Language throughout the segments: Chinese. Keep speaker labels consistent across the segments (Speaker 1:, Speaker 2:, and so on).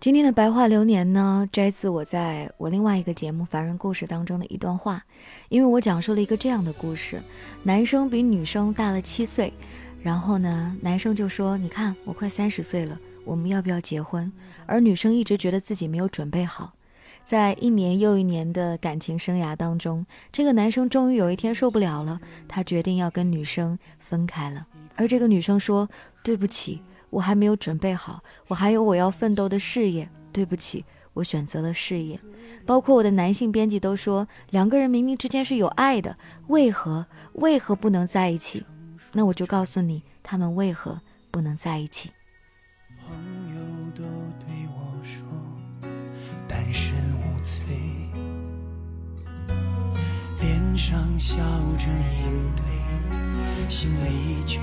Speaker 1: 今天的白话流年呢，摘自我在我另外一个节目《凡人故事》当中的一段话。因为我讲述了一个这样的故事：男生比女生大了七岁，然后呢，男生就说：“你看，我快三十岁了，我们要不要结婚？”而女生一直觉得自己没有准备好。在一年又一年的感情生涯当中，这个男生终于有一天受不了了，他决定要跟女生分开了。而这个女生说：“对不起。”我还没有准备好，我还有我要奋斗的事业。对不起，我选择了事业。包括我的男性编辑都说，两个人明明之间是有爱的，为何为何不能在一起？那我就告诉你，他们为何不能在一起。朋友都对我说，单身无罪，脸上笑着应对，心里却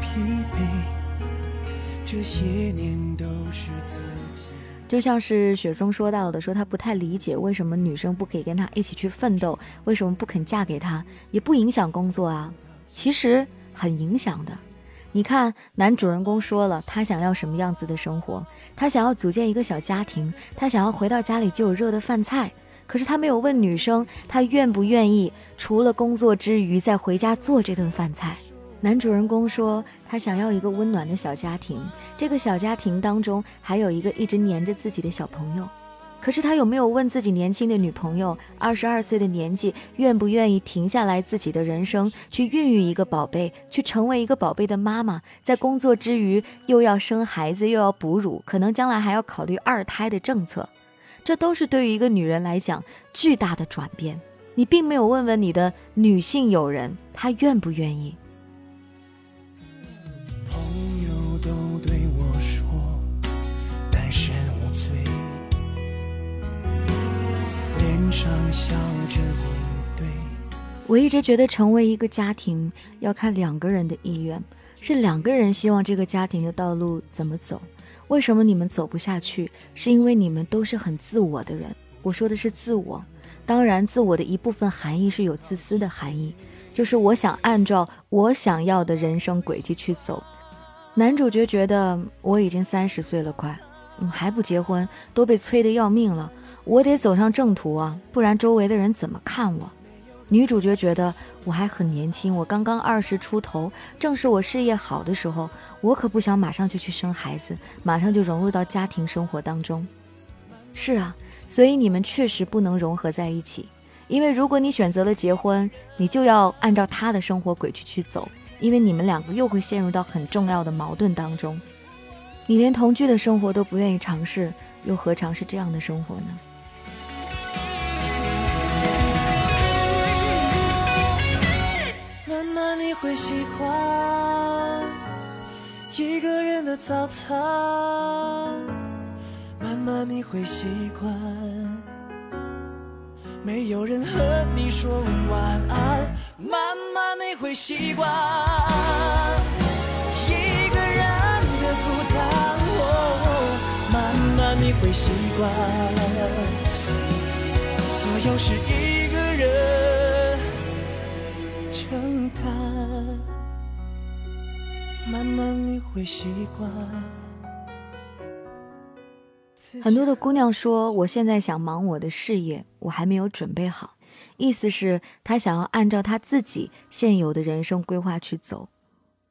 Speaker 1: 疲惫。这些年都是自己。就像是雪松说到的，说他不太理解为什么女生不可以跟他一起去奋斗，为什么不肯嫁给他，也不影响工作啊？其实很影响的。你看，男主人公说了，他想要什么样子的生活？他想要组建一个小家庭，他想要回到家里就有热的饭菜。可是他没有问女生，他愿不愿意除了工作之余再回家做这顿饭菜？男主人公说，他想要一个温暖的小家庭，这个小家庭当中还有一个一直黏着自己的小朋友。可是他有没有问自己年轻的女朋友，二十二岁的年纪，愿不愿意停下来自己的人生，去孕育一个宝贝，去成为一个宝贝的妈妈，在工作之余又要生孩子，又要哺乳，可能将来还要考虑二胎的政策，这都是对于一个女人来讲巨大的转变。你并没有问问你的女性友人，她愿不愿意。笑着应对。我一直觉得，成为一个家庭要看两个人的意愿，是两个人希望这个家庭的道路怎么走。为什么你们走不下去？是因为你们都是很自我的人。我说的是自我，当然，自我的一部分含义是有自私的含义，就是我想按照我想要的人生轨迹去走。男主角觉得我已经三十岁了，快，还不结婚，都被催得要命了。我得走上正途啊，不然周围的人怎么看我？女主角觉得我还很年轻，我刚刚二十出头，正是我事业好的时候，我可不想马上就去生孩子，马上就融入到家庭生活当中。是啊，所以你们确实不能融合在一起，因为如果你选择了结婚，你就要按照他的生活轨迹去走，因为你们两个又会陷入到很重要的矛盾当中。你连同居的生活都不愿意尝试，又何尝是这样的生活呢？你会喜欢一个人的早餐，慢慢你会习惯没有人和你说晚安，慢慢你会习惯。一个人的孤单，慢慢你会习惯。所有是一个人。他慢慢你会习惯。很多的姑娘说，我现在想忙我的事业，我还没有准备好。意思是，她想要按照她自己现有的人生规划去走。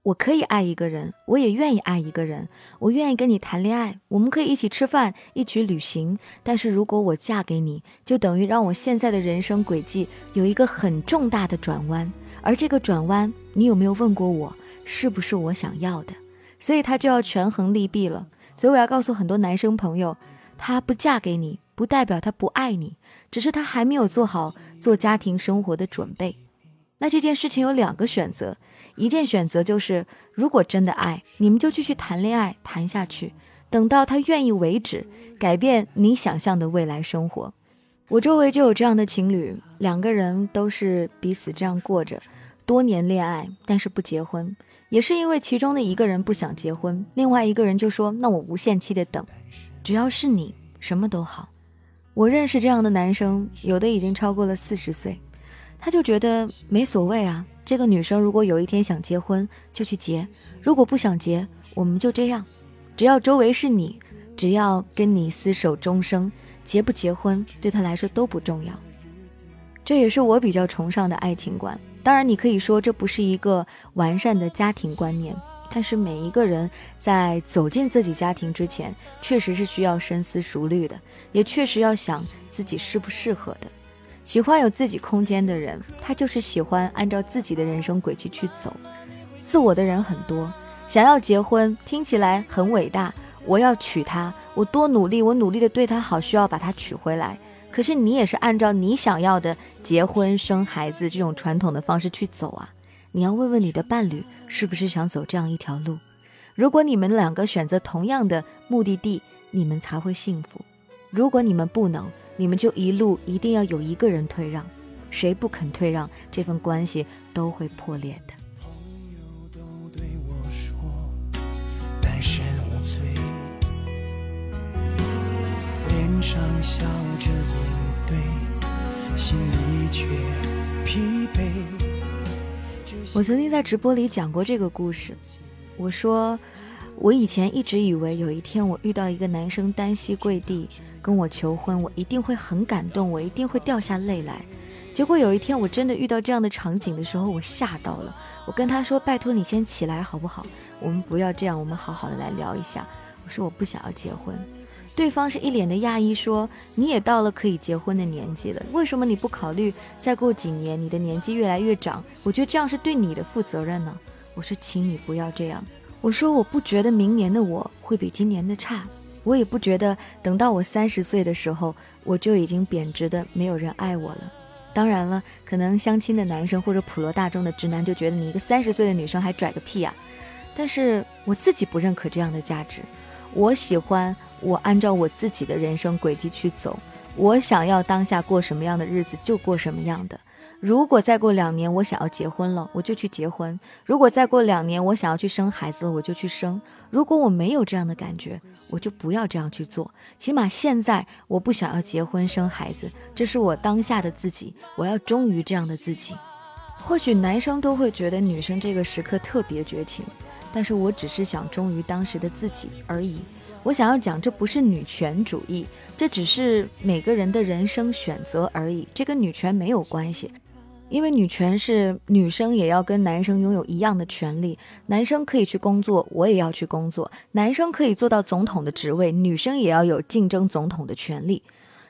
Speaker 1: 我可以爱一个人，我也愿意爱一个人，我愿意跟你谈恋爱，我们可以一起吃饭，一起旅行。但是如果我嫁给你，就等于让我现在的人生轨迹有一个很重大的转弯。而这个转弯，你有没有问过我？是不是我想要的？所以他就要权衡利弊了。所以我要告诉很多男生朋友，他不嫁给你，不代表他不爱你，只是他还没有做好做家庭生活的准备。那这件事情有两个选择，一件选择就是，如果真的爱，你们就继续谈恋爱，谈下去，等到他愿意为止，改变你想象的未来生活。我周围就有这样的情侣，两个人都是彼此这样过着，多年恋爱，但是不结婚。也是因为其中的一个人不想结婚，另外一个人就说：“那我无限期的等，只要是你，什么都好。”我认识这样的男生，有的已经超过了四十岁，他就觉得没所谓啊。这个女生如果有一天想结婚，就去结；如果不想结，我们就这样。只要周围是你，只要跟你厮守终生，结不结婚对他来说都不重要。这也是我比较崇尚的爱情观。当然，你可以说这不是一个完善的家庭观念，但是每一个人在走进自己家庭之前，确实是需要深思熟虑的，也确实要想自己适不适合的。喜欢有自己空间的人，他就是喜欢按照自己的人生轨迹去走。自我的人很多，想要结婚听起来很伟大。我要娶她，我多努力，我努力的对她好，需要把她娶回来。可是你也是按照你想要的结婚生孩子这种传统的方式去走啊！你要问问你的伴侣是不是想走这样一条路。如果你们两个选择同样的目的地，你们才会幸福。如果你们不能，你们就一路一定要有一个人退让。谁不肯退让，这份关系都会破裂的。上笑着应对，心里却疲惫。我曾经在直播里讲过这个故事。我说，我以前一直以为有一天我遇到一个男生单膝跪地跟我求婚，我一定会很感动，我一定会掉下泪来。结果有一天我真的遇到这样的场景的时候，我吓到了。我跟他说：“拜托你先起来好不好？我们不要这样，我们好好的来聊一下。”我说：“我不想要结婚。”对方是一脸的讶异，说：“你也到了可以结婚的年纪了，为什么你不考虑再过几年？你的年纪越来越长，我觉得这样是对你的负责任呢。”我说：“请你不要这样。”我说：“我不觉得明年的我会比今年的差，我也不觉得等到我三十岁的时候，我就已经贬值的没有人爱我了。当然了，可能相亲的男生或者普罗大众的直男就觉得你一个三十岁的女生还拽个屁呀，但是我自己不认可这样的价值，我喜欢。”我按照我自己的人生轨迹去走，我想要当下过什么样的日子就过什么样的。如果再过两年我想要结婚了，我就去结婚；如果再过两年我想要去生孩子，我就去生。如果我没有这样的感觉，我就不要这样去做。起码现在我不想要结婚生孩子，这是我当下的自己，我要忠于这样的自己。或许男生都会觉得女生这个时刻特别绝情，但是我只是想忠于当时的自己而已。我想要讲，这不是女权主义，这只是每个人的人生选择而已。这跟女权没有关系，因为女权是女生也要跟男生拥有一样的权利，男生可以去工作，我也要去工作；男生可以做到总统的职位，女生也要有竞争总统的权利。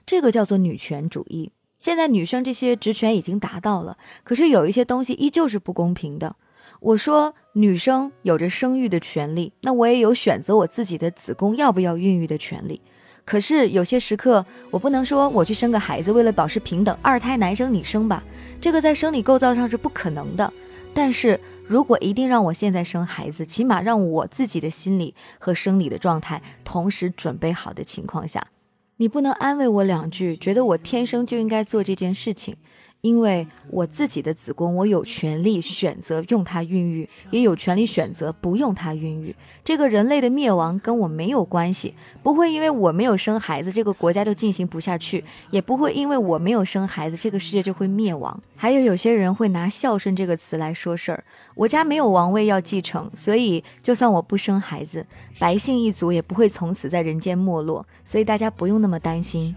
Speaker 1: 这个叫做女权主义。现在女生这些职权已经达到了，可是有一些东西依旧是不公平的。我说。女生有着生育的权利，那我也有选择我自己的子宫要不要孕育的权利。可是有些时刻，我不能说我去生个孩子，为了保持平等，二胎男生你生吧，这个在生理构造上是不可能的。但是如果一定让我现在生孩子，起码让我自己的心理和生理的状态同时准备好的情况下，你不能安慰我两句，觉得我天生就应该做这件事情。因为我自己的子宫，我有权利选择用它孕育，也有权利选择不用它孕育。这个人类的灭亡跟我没有关系，不会因为我没有生孩子，这个国家就进行不下去，也不会因为我没有生孩子，这个世界就会灭亡。还有有些人会拿孝顺这个词来说事儿，我家没有王位要继承，所以就算我不生孩子，白姓一族也不会从此在人间没落，所以大家不用那么担心。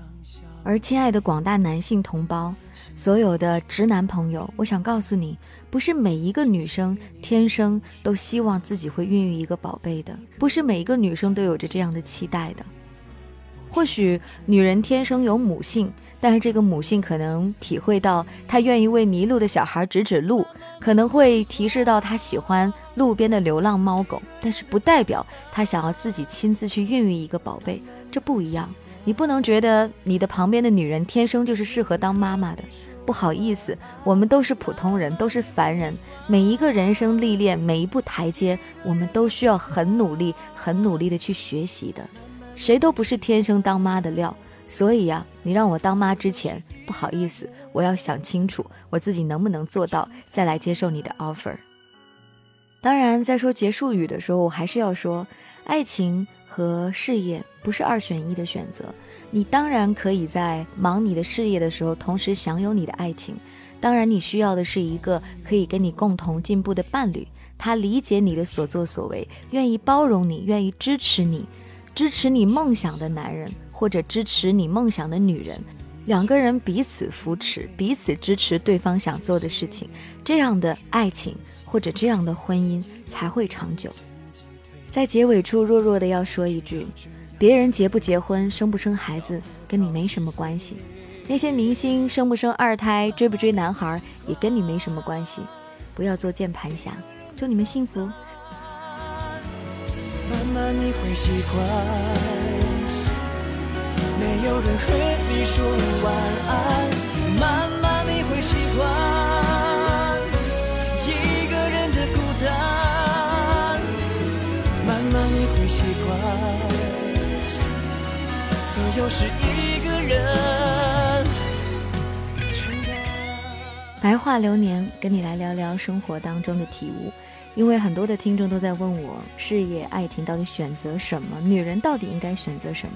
Speaker 1: 而亲爱的广大男性同胞。所有的直男朋友，我想告诉你，不是每一个女生天生都希望自己会孕育一个宝贝的，不是每一个女生都有着这样的期待的。或许女人天生有母性，但是这个母性可能体会到她愿意为迷路的小孩指指路，可能会提示到她喜欢路边的流浪猫狗，但是不代表她想要自己亲自去孕育一个宝贝，这不一样。你不能觉得你的旁边的女人天生就是适合当妈妈的。不好意思，我们都是普通人，都是凡人。每一个人生历练，每一步台阶，我们都需要很努力、很努力的去学习的。谁都不是天生当妈的料，所以呀，你让我当妈之前，不好意思，我要想清楚我自己能不能做到，再来接受你的 offer。当然，在说结束语的时候，我还是要说，爱情和事业不是二选一的选择。你当然可以在忙你的事业的时候，同时享有你的爱情。当然，你需要的是一个可以跟你共同进步的伴侣，他理解你的所作所为，愿意包容你，愿意支持你。支持你梦想的男人，或者支持你梦想的女人，两个人彼此扶持，彼此支持对方想做的事情，这样的爱情或者这样的婚姻才会长久。在结尾处，弱弱的要说一句：别人结不结婚、生不生孩子，跟你没什么关系；那些明星生不生二胎、追不追男孩，也跟你没什么关系。不要做键盘侠，祝你们幸福。慢慢你会习惯，没有人和你说晚安。慢慢你会习惯一个人的孤单。慢慢你会习惯，又是一个人。白话流年，跟你来聊聊生活当中的体悟。因为很多的听众都在问我，事业、爱情到底选择什么？女人到底应该选择什么？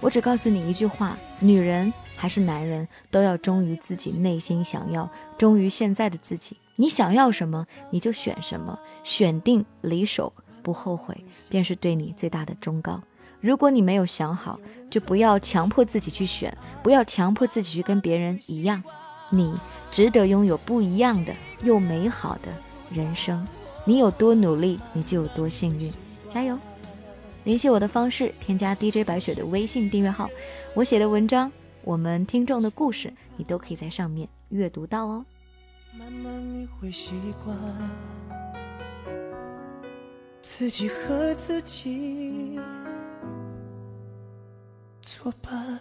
Speaker 1: 我只告诉你一句话：女人还是男人，都要忠于自己内心想要，忠于现在的自己。你想要什么，你就选什么，选定离手，不后悔，便是对你最大的忠告。如果你没有想好，就不要强迫自己去选，不要强迫自己去跟别人一样。你值得拥有不一样的又美好的人生。你有多努力，你就有多幸运。加油！联系我的方式：添加 DJ 白雪的微信订阅号，我写的文章，我们听众的故事，你都可以在上面阅读到哦。慢慢你会习惯自己和自己作伴